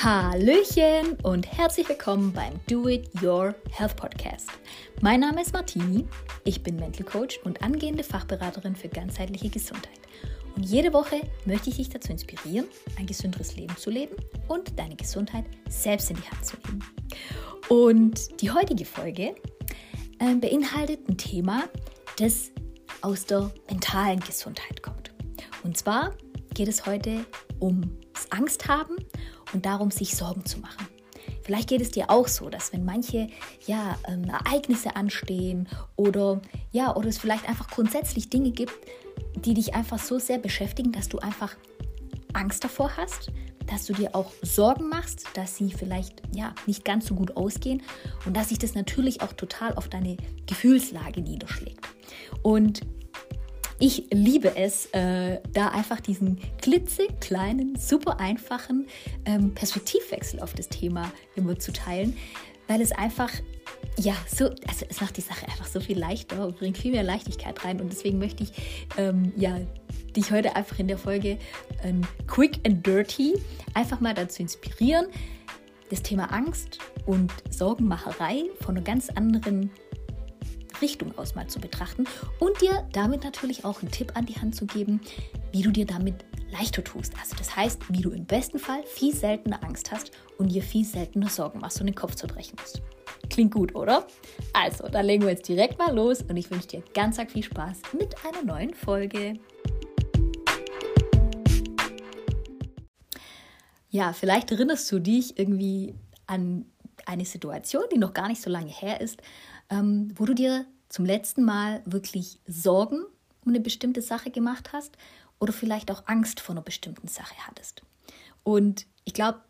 Hallöchen und herzlich willkommen beim Do It Your Health Podcast. Mein Name ist Martini, ich bin Mental Coach und angehende Fachberaterin für ganzheitliche Gesundheit. Und jede Woche möchte ich dich dazu inspirieren, ein gesünderes Leben zu leben und deine Gesundheit selbst in die Hand zu nehmen. Und die heutige Folge äh, beinhaltet ein Thema, das aus der mentalen Gesundheit kommt. Und zwar geht es heute ums Angst haben und darum, sich Sorgen zu machen. Vielleicht geht es dir auch so, dass wenn manche ja, ähm, Ereignisse anstehen oder ja, oder es vielleicht einfach grundsätzlich Dinge gibt, die dich einfach so sehr beschäftigen, dass du einfach Angst davor hast, dass du dir auch Sorgen machst, dass sie vielleicht ja nicht ganz so gut ausgehen und dass sich das natürlich auch total auf deine Gefühlslage niederschlägt. Und ich liebe es, äh, da einfach diesen klitzekleinen, super einfachen ähm, Perspektivwechsel auf das Thema immer zu teilen, weil es einfach, ja, so, also es macht die Sache einfach so viel leichter und bringt viel mehr Leichtigkeit rein. Und deswegen möchte ich, ähm, ja, dich heute einfach in der Folge ähm, Quick and Dirty einfach mal dazu inspirieren, das Thema Angst und Sorgenmacherei von einer ganz anderen Richtung aus mal zu betrachten und dir damit natürlich auch einen Tipp an die Hand zu geben, wie du dir damit leichter tust. Also das heißt, wie du im besten Fall viel seltener Angst hast und dir viel seltener Sorgen machst und den Kopf zerbrechen musst. Klingt gut, oder? Also, dann legen wir jetzt direkt mal los und ich wünsche dir ganz viel Spaß mit einer neuen Folge. Ja, vielleicht erinnerst du dich irgendwie an eine Situation, die noch gar nicht so lange her ist, ähm, wo du dir zum letzten Mal wirklich Sorgen um eine bestimmte Sache gemacht hast oder vielleicht auch Angst vor einer bestimmten Sache hattest. Und ich glaube,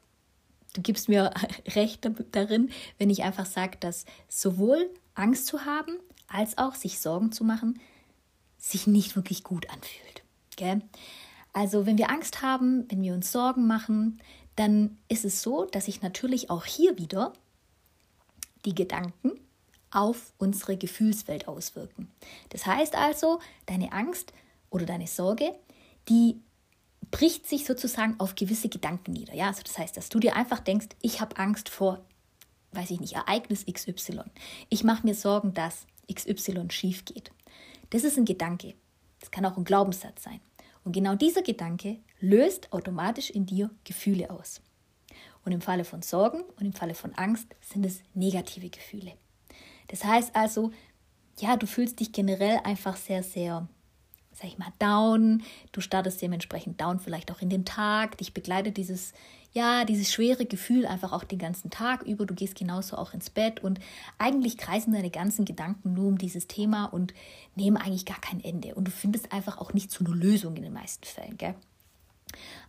du gibst mir recht darin, wenn ich einfach sage, dass sowohl Angst zu haben als auch sich Sorgen zu machen, sich nicht wirklich gut anfühlt. Gell? Also wenn wir Angst haben, wenn wir uns Sorgen machen, dann ist es so, dass sich natürlich auch hier wieder die Gedanken auf unsere Gefühlswelt auswirken. Das heißt also, deine Angst oder deine Sorge, die bricht sich sozusagen auf gewisse Gedanken nieder. Ja, also das heißt, dass du dir einfach denkst, ich habe Angst vor, weiß ich nicht, Ereignis XY. Ich mache mir Sorgen, dass XY schief geht. Das ist ein Gedanke. Das kann auch ein Glaubenssatz sein. Und genau dieser Gedanke löst automatisch in dir Gefühle aus. Und im Falle von Sorgen und im Falle von Angst sind es negative Gefühle. Das heißt also, ja, du fühlst dich generell einfach sehr, sehr, sag ich mal, down. Du startest dementsprechend down vielleicht auch in den Tag. Dich begleitet dieses, ja, dieses schwere Gefühl einfach auch den ganzen Tag über. Du gehst genauso auch ins Bett und eigentlich kreisen deine ganzen Gedanken nur um dieses Thema und nehmen eigentlich gar kein Ende. Und du findest einfach auch nicht zu einer Lösung in den meisten Fällen, gell?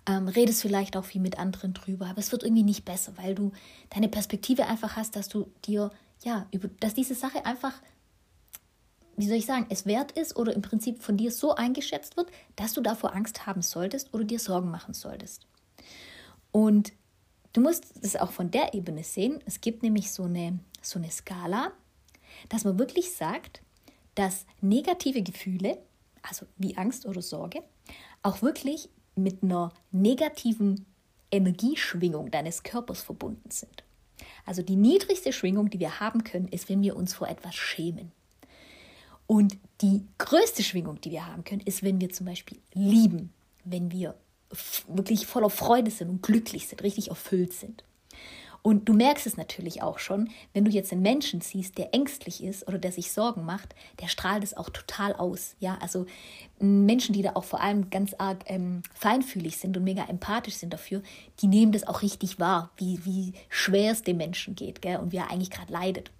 Ähm, redest vielleicht auch viel mit anderen drüber, aber es wird irgendwie nicht besser, weil du deine Perspektive einfach hast, dass du dir ja, dass diese Sache einfach, wie soll ich sagen, es wert ist oder im Prinzip von dir so eingeschätzt wird, dass du davor Angst haben solltest oder dir Sorgen machen solltest. Und du musst es auch von der Ebene sehen. Es gibt nämlich so eine, so eine Skala, dass man wirklich sagt, dass negative Gefühle, also wie Angst oder Sorge, auch wirklich mit einer negativen Energieschwingung deines Körpers verbunden sind. Also die niedrigste Schwingung, die wir haben können, ist, wenn wir uns vor etwas schämen. Und die größte Schwingung, die wir haben können, ist, wenn wir zum Beispiel lieben, wenn wir wirklich voller Freude sind und glücklich sind, richtig erfüllt sind. Und du merkst es natürlich auch schon, wenn du jetzt einen Menschen siehst, der ängstlich ist oder der sich Sorgen macht, der strahlt es auch total aus. Ja, also Menschen, die da auch vor allem ganz arg ähm, feinfühlig sind und mega empathisch sind dafür, die nehmen das auch richtig wahr, wie, wie schwer es dem Menschen geht gell, und wie er eigentlich gerade leidet.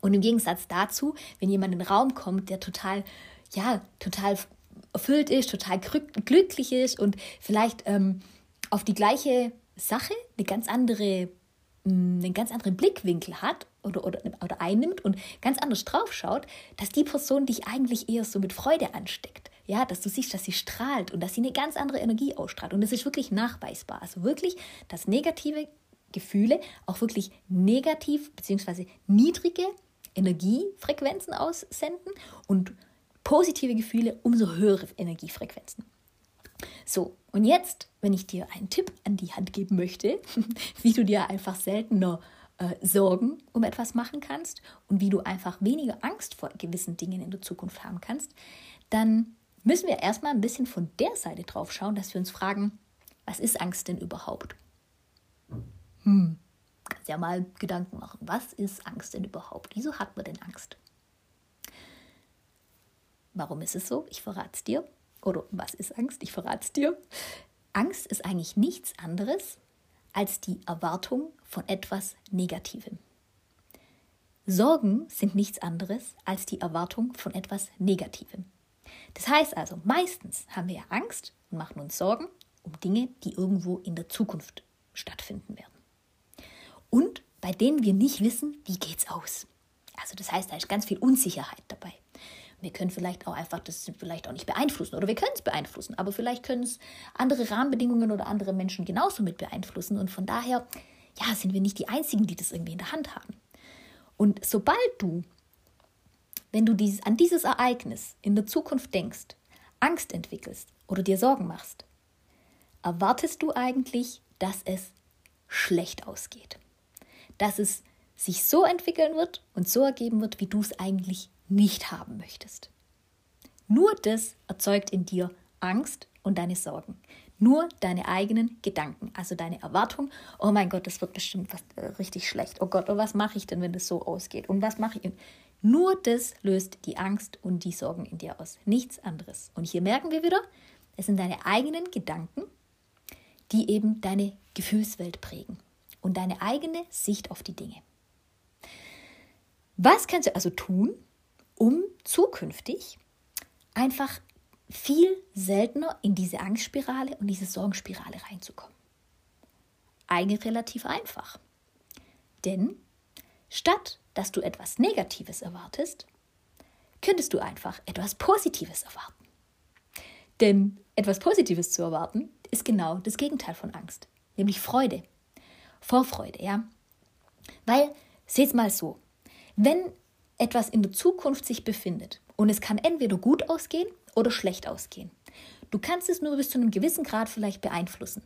Und im Gegensatz dazu, wenn jemand in den Raum kommt, der total, ja, total erfüllt ist, total glücklich ist und vielleicht ähm, auf die gleiche Sache eine ganz andere einen ganz anderen Blickwinkel hat oder, oder, oder einnimmt und ganz anders drauf schaut, dass die Person dich eigentlich eher so mit Freude ansteckt. Ja, dass du siehst, dass sie strahlt und dass sie eine ganz andere Energie ausstrahlt. Und das ist wirklich nachweisbar. Also wirklich, dass negative Gefühle auch wirklich negativ bzw. niedrige Energiefrequenzen aussenden und positive Gefühle umso höhere Energiefrequenzen. So, und jetzt, wenn ich dir einen Tipp an die Hand geben möchte, wie du dir einfach seltener äh, Sorgen um etwas machen kannst und wie du einfach weniger Angst vor gewissen Dingen in der Zukunft haben kannst, dann müssen wir erstmal ein bisschen von der Seite drauf schauen, dass wir uns fragen, was ist Angst denn überhaupt? Hm, kannst ja mal Gedanken machen. Was ist Angst denn überhaupt? Wieso hat man denn Angst? Warum ist es so? Ich verrate es dir. Oder was ist Angst? Ich verrate es dir. Angst ist eigentlich nichts anderes als die Erwartung von etwas Negativem. Sorgen sind nichts anderes als die Erwartung von etwas Negativem. Das heißt also, meistens haben wir Angst und machen uns Sorgen um Dinge, die irgendwo in der Zukunft stattfinden werden. Und bei denen wir nicht wissen, wie geht's aus. Also das heißt, da ist ganz viel Unsicherheit dabei. Wir können vielleicht auch einfach das vielleicht auch nicht beeinflussen oder wir können es beeinflussen, aber vielleicht können es andere Rahmenbedingungen oder andere Menschen genauso mit beeinflussen und von daher ja, sind wir nicht die einzigen, die das irgendwie in der Hand haben. Und sobald du wenn du dieses, an dieses Ereignis in der Zukunft denkst, Angst entwickelst oder dir Sorgen machst, erwartest du eigentlich, dass es schlecht ausgeht. Dass es sich so entwickeln wird und so ergeben wird, wie du es eigentlich nicht haben möchtest. Nur das erzeugt in dir Angst und deine Sorgen. Nur deine eigenen Gedanken, also deine Erwartung, oh mein Gott, das wird bestimmt was, äh, richtig schlecht. Oh Gott, und was mache ich denn, wenn das so ausgeht? Und was mache ich? Nur das löst die Angst und die Sorgen in dir aus. Nichts anderes. Und hier merken wir wieder, es sind deine eigenen Gedanken, die eben deine Gefühlswelt prägen und deine eigene Sicht auf die Dinge. Was kannst du also tun, um zukünftig einfach viel seltener in diese Angstspirale und diese Sorgenspirale reinzukommen? Eigentlich relativ einfach. Denn statt dass du etwas Negatives erwartest, könntest du einfach etwas Positives erwarten. Denn etwas Positives zu erwarten ist genau das Gegenteil von Angst, nämlich Freude. Vorfreude, ja. Weil, seht's mal so, wenn etwas in der Zukunft sich befindet und es kann entweder gut ausgehen oder schlecht ausgehen, du kannst es nur bis zu einem gewissen Grad vielleicht beeinflussen,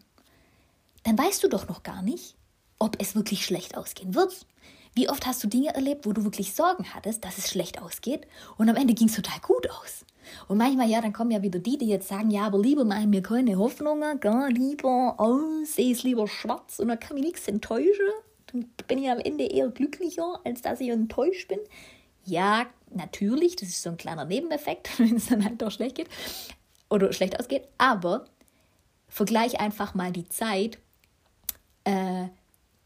dann weißt du doch noch gar nicht, ob es wirklich schlecht ausgehen wird. Wie oft hast du Dinge erlebt, wo du wirklich Sorgen hattest, dass es schlecht ausgeht und am Ende ging es total gut aus? Und manchmal, ja, dann kommen ja wieder die, die jetzt sagen, ja, aber lieber machen mir keine Hoffnungen, gar lieber, oh, sehe es lieber schwarz und dann kann mich nichts enttäuschen. Dann bin ich am Ende eher glücklicher, als dass ich enttäuscht bin. Ja, natürlich, das ist so ein kleiner Nebeneffekt, wenn es dann halt doch schlecht geht oder schlecht ausgeht, aber vergleich einfach mal die Zeit, äh,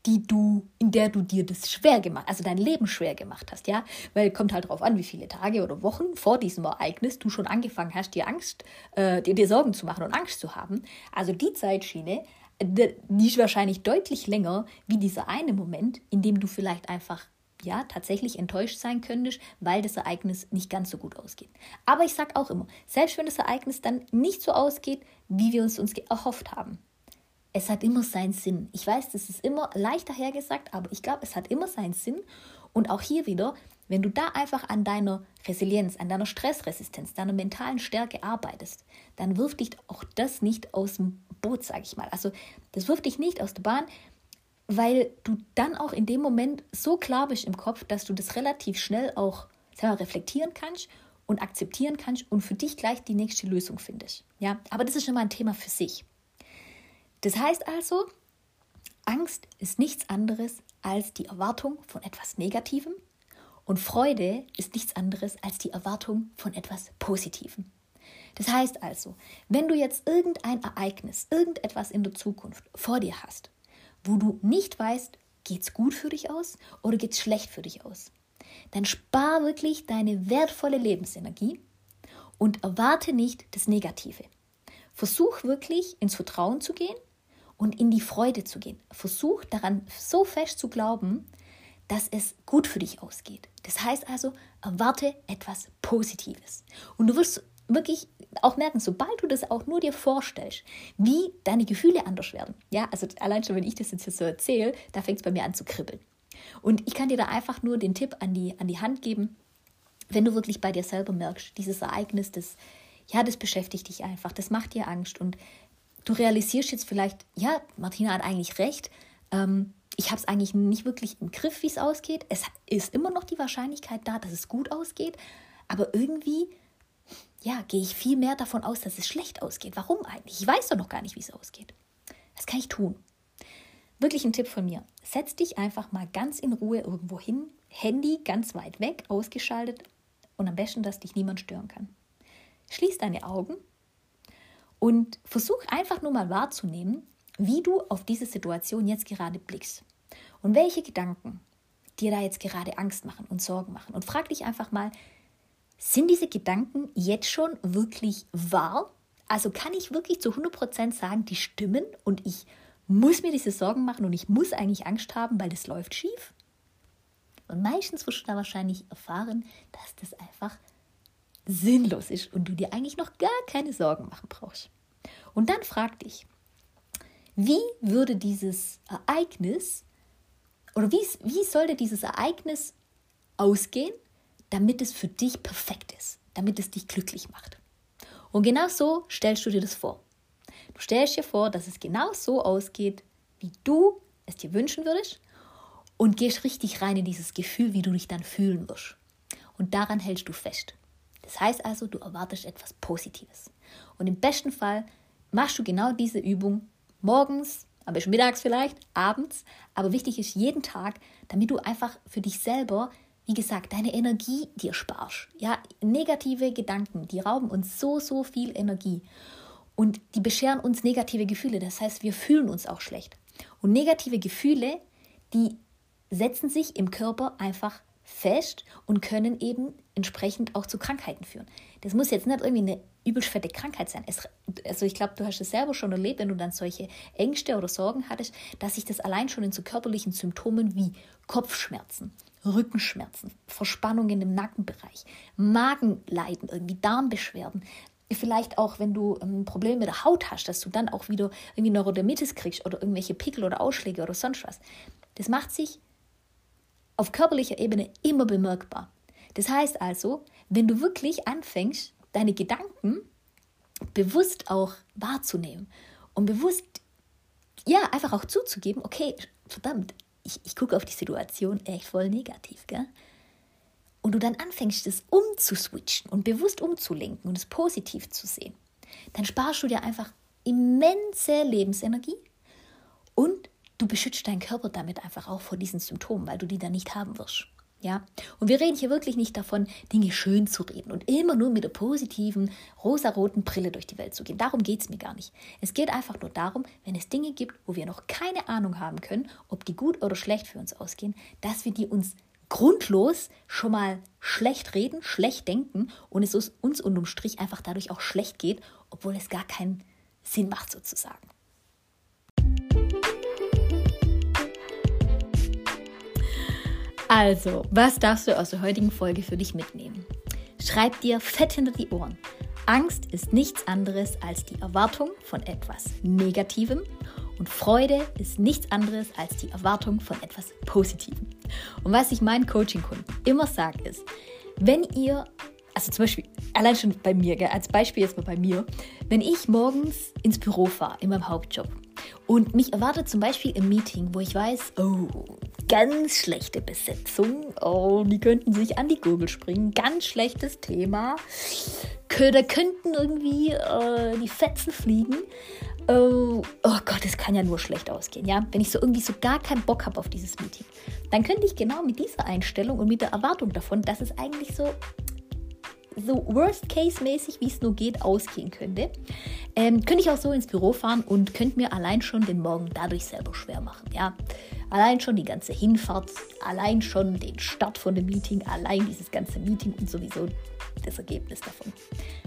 die du, in der du dir das schwer gemacht, also dein Leben schwer gemacht hast, ja, weil kommt halt darauf an, wie viele Tage oder Wochen vor diesem Ereignis du schon angefangen hast, dir Angst, äh, dir, dir Sorgen zu machen und Angst zu haben. Also die Zeitschiene, die ist wahrscheinlich deutlich länger wie dieser eine Moment, in dem du vielleicht einfach ja, tatsächlich enttäuscht sein könntest, weil das Ereignis nicht ganz so gut ausgeht. Aber ich sage auch immer, selbst wenn das Ereignis dann nicht so ausgeht, wie wir es uns erhofft haben, es hat immer seinen Sinn. Ich weiß, das ist immer leichter hergesagt, aber ich glaube, es hat immer seinen Sinn. Und auch hier wieder, wenn du da einfach an deiner Resilienz, an deiner Stressresistenz, deiner mentalen Stärke arbeitest, dann wirft dich auch das nicht aus dem Boot, sage ich mal. Also das wirft dich nicht aus der Bahn, weil du dann auch in dem Moment so klar bist im Kopf, dass du das relativ schnell auch mal, reflektieren kannst und akzeptieren kannst und für dich gleich die nächste Lösung findest. Ja, aber das ist schon mal ein Thema für sich. Das heißt also, Angst ist nichts anderes als die Erwartung von etwas Negativem und Freude ist nichts anderes als die Erwartung von etwas Positivem. Das heißt also, wenn du jetzt irgendein Ereignis, irgendetwas in der Zukunft vor dir hast, wo du nicht weißt, geht's gut für dich aus oder geht's schlecht für dich aus, dann spar wirklich deine wertvolle Lebensenergie und erwarte nicht das Negative. Versuch wirklich ins Vertrauen zu gehen und in die Freude zu gehen. Versuch daran so fest zu glauben, dass es gut für dich ausgeht. Das heißt also, erwarte etwas Positives. Und du wirst wirklich auch merken, sobald du das auch nur dir vorstellst, wie deine Gefühle anders werden. Ja, also allein schon, wenn ich das jetzt so erzähle, da fängt es bei mir an zu kribbeln. Und ich kann dir da einfach nur den Tipp an die, an die Hand geben, wenn du wirklich bei dir selber merkst, dieses Ereignis, das ja, das beschäftigt dich einfach, das macht dir Angst und du realisierst jetzt vielleicht, ja, Martina hat eigentlich recht, ähm, ich habe es eigentlich nicht wirklich im Griff, wie es ausgeht. Es ist immer noch die Wahrscheinlichkeit da, dass es gut ausgeht, aber irgendwie, ja, gehe ich viel mehr davon aus, dass es schlecht ausgeht. Warum eigentlich? Ich weiß doch noch gar nicht, wie es ausgeht. Was kann ich tun? Wirklich ein Tipp von mir. Setz dich einfach mal ganz in Ruhe irgendwo hin, Handy ganz weit weg, ausgeschaltet und am besten, dass dich niemand stören kann. Schließ deine Augen und versuch einfach nur mal wahrzunehmen, wie du auf diese Situation jetzt gerade blickst und welche Gedanken dir da jetzt gerade Angst machen und Sorgen machen. Und frag dich einfach mal, sind diese Gedanken jetzt schon wirklich wahr? Also kann ich wirklich zu 100% sagen, die stimmen und ich muss mir diese Sorgen machen und ich muss eigentlich Angst haben, weil das läuft schief? Und meistens wirst du da wahrscheinlich erfahren, dass das einfach sinnlos ist und du dir eigentlich noch gar keine Sorgen machen brauchst. Und dann frag dich, wie würde dieses Ereignis oder wie, wie sollte dieses Ereignis ausgehen, damit es für dich perfekt ist, damit es dich glücklich macht? Und genau so stellst du dir das vor. Du stellst dir vor, dass es genau so ausgeht, wie du es dir wünschen würdest und gehst richtig rein in dieses Gefühl, wie du dich dann fühlen wirst. Und daran hältst du fest. Das heißt also, du erwartest etwas Positives. Und im besten Fall machst du genau diese Übung morgens, aber mittags vielleicht, abends. Aber wichtig ist jeden Tag, damit du einfach für dich selber, wie gesagt, deine Energie dir sparst. Ja, negative Gedanken, die rauben uns so, so viel Energie. Und die bescheren uns negative Gefühle. Das heißt, wir fühlen uns auch schlecht. Und negative Gefühle, die setzen sich im Körper einfach fest und können eben entsprechend auch zu Krankheiten führen. Das muss jetzt nicht irgendwie eine übelst fette Krankheit sein. Es, also ich glaube, du hast es selber schon erlebt, wenn du dann solche Ängste oder Sorgen hattest, dass sich das allein schon in so körperlichen Symptomen wie Kopfschmerzen, Rückenschmerzen, Verspannungen im Nackenbereich, Magenleiden, irgendwie Darmbeschwerden, vielleicht auch, wenn du ein ähm, Problem mit der Haut hast, dass du dann auch wieder irgendwie Neurodermitis kriegst oder irgendwelche Pickel oder Ausschläge oder sonst was. Das macht sich auf körperlicher Ebene immer bemerkbar. Das heißt also, wenn du wirklich anfängst, deine Gedanken bewusst auch wahrzunehmen und bewusst, ja, einfach auch zuzugeben, okay, verdammt, ich, ich gucke auf die Situation echt voll negativ, gell? Und du dann anfängst, es umzuswitchen und bewusst umzulenken und es positiv zu sehen, dann sparst du dir einfach immense Lebensenergie und du beschützt deinen Körper damit einfach auch vor diesen Symptomen, weil du die dann nicht haben wirst. Ja? Und wir reden hier wirklich nicht davon, Dinge schön zu reden und immer nur mit der positiven, rosaroten Brille durch die Welt zu gehen. Darum geht es mir gar nicht. Es geht einfach nur darum, wenn es Dinge gibt, wo wir noch keine Ahnung haben können, ob die gut oder schlecht für uns ausgehen, dass wir die uns grundlos schon mal schlecht reden, schlecht denken und es uns unterm Strich einfach dadurch auch schlecht geht, obwohl es gar keinen Sinn macht sozusagen. Also, was darfst du aus der heutigen Folge für dich mitnehmen? Schreib dir fett hinter die Ohren. Angst ist nichts anderes als die Erwartung von etwas Negativem und Freude ist nichts anderes als die Erwartung von etwas Positivem. Und was ich meinen Coaching-Kunden immer sage ist, wenn ihr, also zum Beispiel, allein schon bei mir, als Beispiel jetzt mal bei mir, wenn ich morgens ins Büro fahre, in meinem Hauptjob, und mich erwartet zum Beispiel im Meeting, wo ich weiß, oh, ganz schlechte Besetzung, oh, die könnten sich an die Gurgel springen, ganz schlechtes Thema, da könnten irgendwie äh, die Fetzen fliegen. Oh, oh Gott, es kann ja nur schlecht ausgehen, ja? Wenn ich so irgendwie so gar keinen Bock habe auf dieses Meeting, dann könnte ich genau mit dieser Einstellung und mit der Erwartung davon, dass es eigentlich so so worst-case-mäßig, wie es nur geht, ausgehen könnte, ähm, könnte ich auch so ins Büro fahren und könnte mir allein schon den Morgen dadurch selber schwer machen. Ja? Allein schon die ganze Hinfahrt, allein schon den Start von dem Meeting, allein dieses ganze Meeting und sowieso das Ergebnis davon.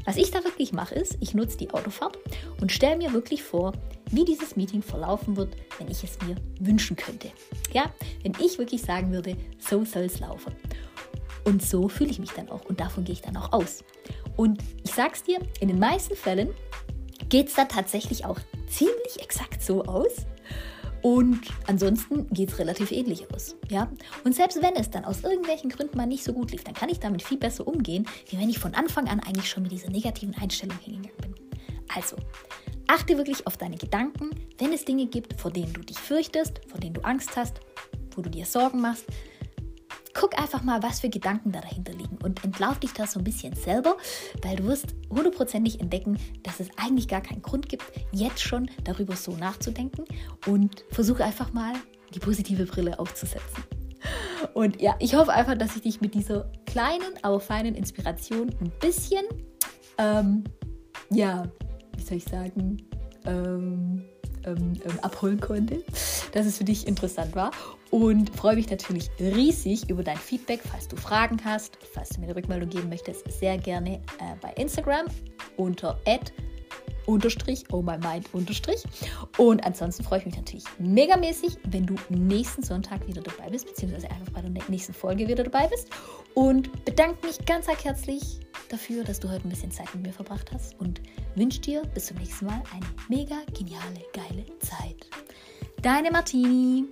Was ich da wirklich mache, ist, ich nutze die Autofahrt und stelle mir wirklich vor, wie dieses Meeting verlaufen wird, wenn ich es mir wünschen könnte. Ja, wenn ich wirklich sagen würde, so soll es laufen. Und so fühle ich mich dann auch und davon gehe ich dann auch aus. Und ich sag's dir, in den meisten Fällen geht es dann tatsächlich auch ziemlich exakt so aus. Und ansonsten geht es relativ ähnlich aus. Ja? Und selbst wenn es dann aus irgendwelchen Gründen mal nicht so gut lief, dann kann ich damit viel besser umgehen, wie wenn ich von Anfang an eigentlich schon mit dieser negativen Einstellung hingegangen bin. Also, achte wirklich auf deine Gedanken, wenn es Dinge gibt, vor denen du dich fürchtest, vor denen du Angst hast, wo du dir Sorgen machst, guck einfach mal, was für Gedanken da dahinter liegen und entlauf dich da so ein bisschen selber, weil du wirst hundertprozentig entdecken, dass es eigentlich gar keinen Grund gibt, jetzt schon darüber so nachzudenken und versuche einfach mal die positive Brille aufzusetzen. Und ja, ich hoffe einfach, dass ich dich mit dieser kleinen, aber feinen Inspiration ein bisschen, ähm, ja, wie soll ich sagen, ähm, ähm, ähm abholen konnte, dass es für dich interessant war und freue mich natürlich riesig über dein Feedback. Falls du Fragen hast, falls du mir eine Rückmeldung geben möchtest, sehr gerne äh, bei Instagram unter unterstrich, oh my mind unterstrich. Und ansonsten freue ich mich natürlich megamäßig, wenn du nächsten Sonntag wieder dabei bist, beziehungsweise einfach bei der nächsten Folge wieder dabei bist. Und bedanke mich ganz herzlich dafür, dass du heute ein bisschen Zeit mit mir verbracht hast und wünsche dir bis zum nächsten Mal eine mega geniale, geile Zeit. Deine Martini.